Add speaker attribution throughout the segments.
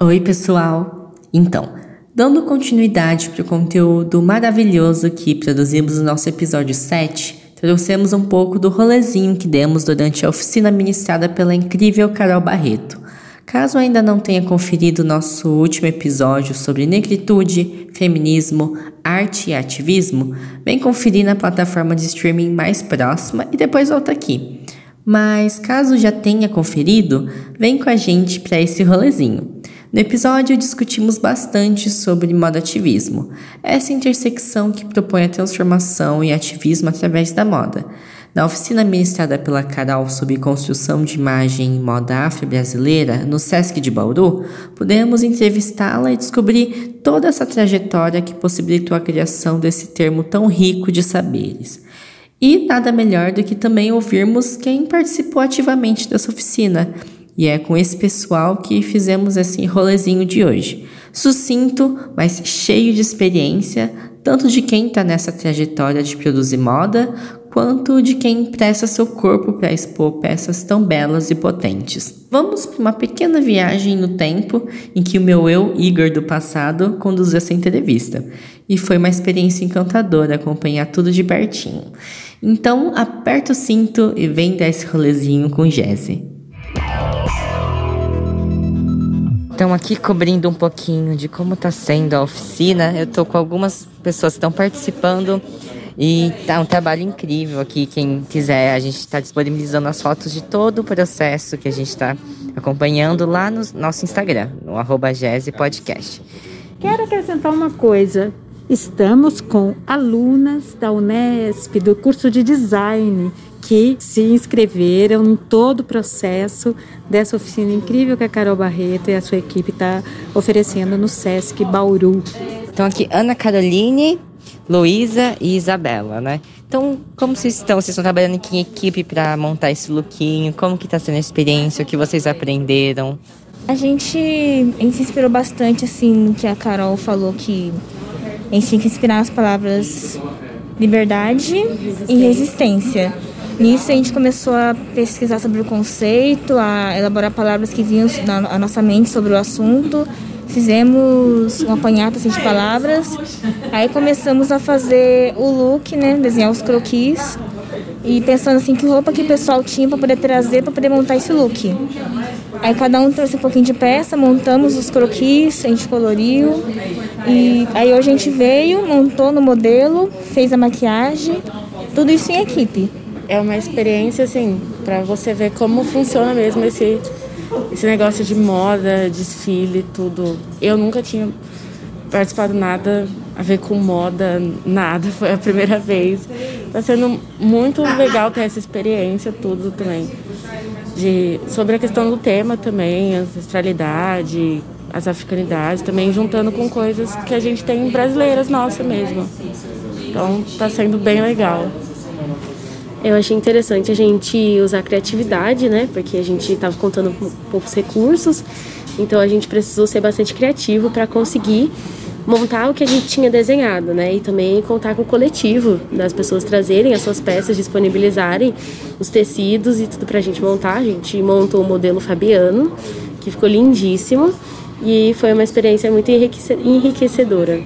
Speaker 1: Oi, pessoal! Então, dando continuidade para o conteúdo maravilhoso que produzimos no nosso episódio 7, trouxemos um pouco do rolezinho que demos durante a oficina ministrada pela incrível Carol Barreto. Caso ainda não tenha conferido nosso último episódio sobre negritude, feminismo, arte e ativismo, vem conferir na plataforma de streaming mais próxima e depois volta aqui. Mas caso já tenha conferido, vem com a gente para esse rolezinho. No episódio, discutimos bastante sobre moda ativismo, essa intersecção que propõe a transformação e ativismo através da moda. Na oficina ministrada pela Carol sobre construção de imagem em moda afro-brasileira, no Sesc de Bauru, pudemos entrevistá-la e descobrir toda essa trajetória que possibilitou a criação desse termo tão rico de saberes. E nada melhor do que também ouvirmos quem participou ativamente dessa oficina e é com esse pessoal que fizemos esse rolezinho de hoje. Sucinto, mas cheio de experiência, tanto de quem está nessa trajetória de produzir moda, quanto de quem presta seu corpo para expor peças tão belas e potentes. Vamos para uma pequena viagem no tempo em que o meu eu, Igor do passado, conduziu essa entrevista. E foi uma experiência encantadora acompanhar tudo de pertinho. Então, aperta o cinto e vem dar esse rolezinho com Jesse. Então, aqui cobrindo um pouquinho de como está sendo a oficina, eu estou com algumas pessoas que estão participando e tá um trabalho incrível aqui. Quem quiser, a gente está disponibilizando as fotos de todo o processo que a gente está acompanhando lá no nosso Instagram, no arroba Podcast.
Speaker 2: Quero acrescentar uma coisa. Estamos com alunas da Unesp, do curso de design, que se inscreveram em todo o processo dessa oficina incrível que a Carol Barreto e a sua equipe está oferecendo no Sesc Bauru.
Speaker 1: Então aqui Ana Caroline, Luísa e Isabela, né? Então, como vocês estão? Vocês estão trabalhando em equipe para montar esse lookinho? Como que está sendo a experiência? O que vocês aprenderam?
Speaker 3: A gente, a gente se inspirou bastante, assim, no que a Carol falou que a gente tinha que inspirar as palavras liberdade e resistência. Nisso a gente começou a pesquisar sobre o conceito, a elaborar palavras que vinham na nossa mente sobre o assunto. Fizemos um apanhado assim, de palavras. Aí começamos a fazer o look, né? Desenhar os croquis. E pensando assim, que roupa que o pessoal tinha para poder trazer para poder montar esse look. Aí cada um trouxe um pouquinho de peça, montamos os croquis, a gente coloriu. E aí hoje a gente veio, montou no modelo, fez a maquiagem, tudo isso em equipe
Speaker 4: é uma experiência assim para você ver como funciona mesmo esse esse negócio de moda, desfile, tudo. Eu nunca tinha participado nada a ver com moda, nada, foi a primeira vez. Está sendo muito legal ter essa experiência, tudo também. De, sobre a questão do tema também, ancestralidade, as africanidades, também juntando com coisas que a gente tem brasileiras nossas mesmo. Então está sendo bem legal.
Speaker 5: Eu achei interessante a gente usar a criatividade, né? Porque a gente estava contando com poucos recursos, então a gente precisou ser bastante criativo para conseguir montar o que a gente tinha desenhado, né? E também contar com o coletivo, das pessoas trazerem as suas peças, disponibilizarem os tecidos e tudo para a gente montar. A gente montou o modelo Fabiano, que ficou lindíssimo. E foi uma experiência muito enriquecedora.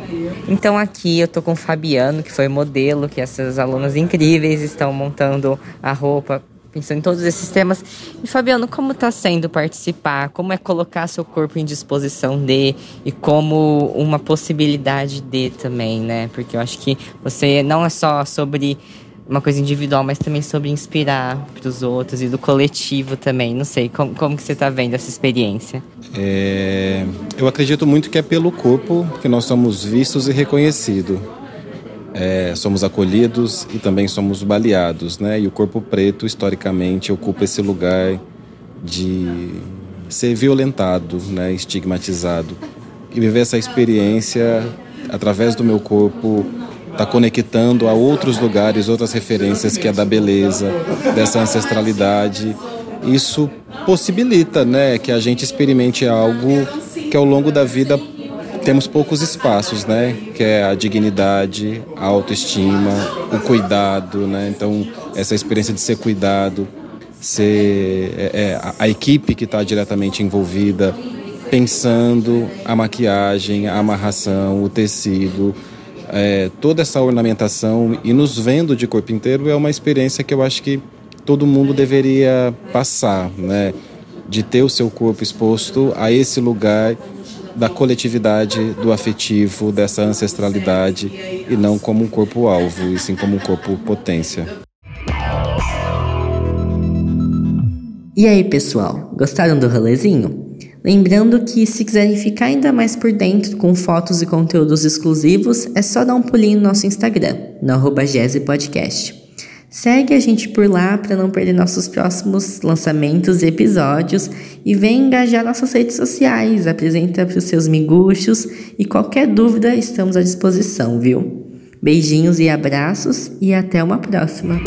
Speaker 1: Então aqui eu tô com o Fabiano, que foi modelo, que essas alunas incríveis estão montando a roupa pensando em todos esses temas. E Fabiano, como está sendo participar? Como é colocar seu corpo em disposição de e como uma possibilidade de também, né? Porque eu acho que você não é só sobre uma coisa individual, mas também sobre inspirar para os outros e do coletivo também. Não sei, como, como que você está vendo essa experiência?
Speaker 6: É, eu acredito muito que é pelo corpo que nós somos vistos e reconhecidos. É, somos acolhidos e também somos baleados, né? E o corpo preto, historicamente, ocupa esse lugar de ser violentado, né? Estigmatizado. E viver essa experiência através do meu corpo está conectando a outros lugares, outras referências que é da beleza, dessa ancestralidade. Isso possibilita, né, que a gente experimente algo que ao longo da vida temos poucos espaços, né? Que é a dignidade, a autoestima, o cuidado, né? Então, essa experiência de ser cuidado, ser é, é a, a equipe que está diretamente envolvida, pensando a maquiagem, a amarração, o tecido, é, toda essa ornamentação e nos vendo de corpo inteiro é uma experiência que eu acho que todo mundo deveria passar, né? De ter o seu corpo exposto a esse lugar da coletividade, do afetivo, dessa ancestralidade e não como um corpo-alvo, e sim como um corpo potência.
Speaker 1: E aí, pessoal, gostaram do rolezinho? Lembrando que se quiserem ficar ainda mais por dentro com fotos e conteúdos exclusivos, é só dar um pulinho no nosso Instagram, no Podcast. Segue a gente por lá para não perder nossos próximos lançamentos e episódios e vem engajar nossas redes sociais, apresenta para os seus miguxos e qualquer dúvida estamos à disposição, viu? Beijinhos e abraços e até uma próxima!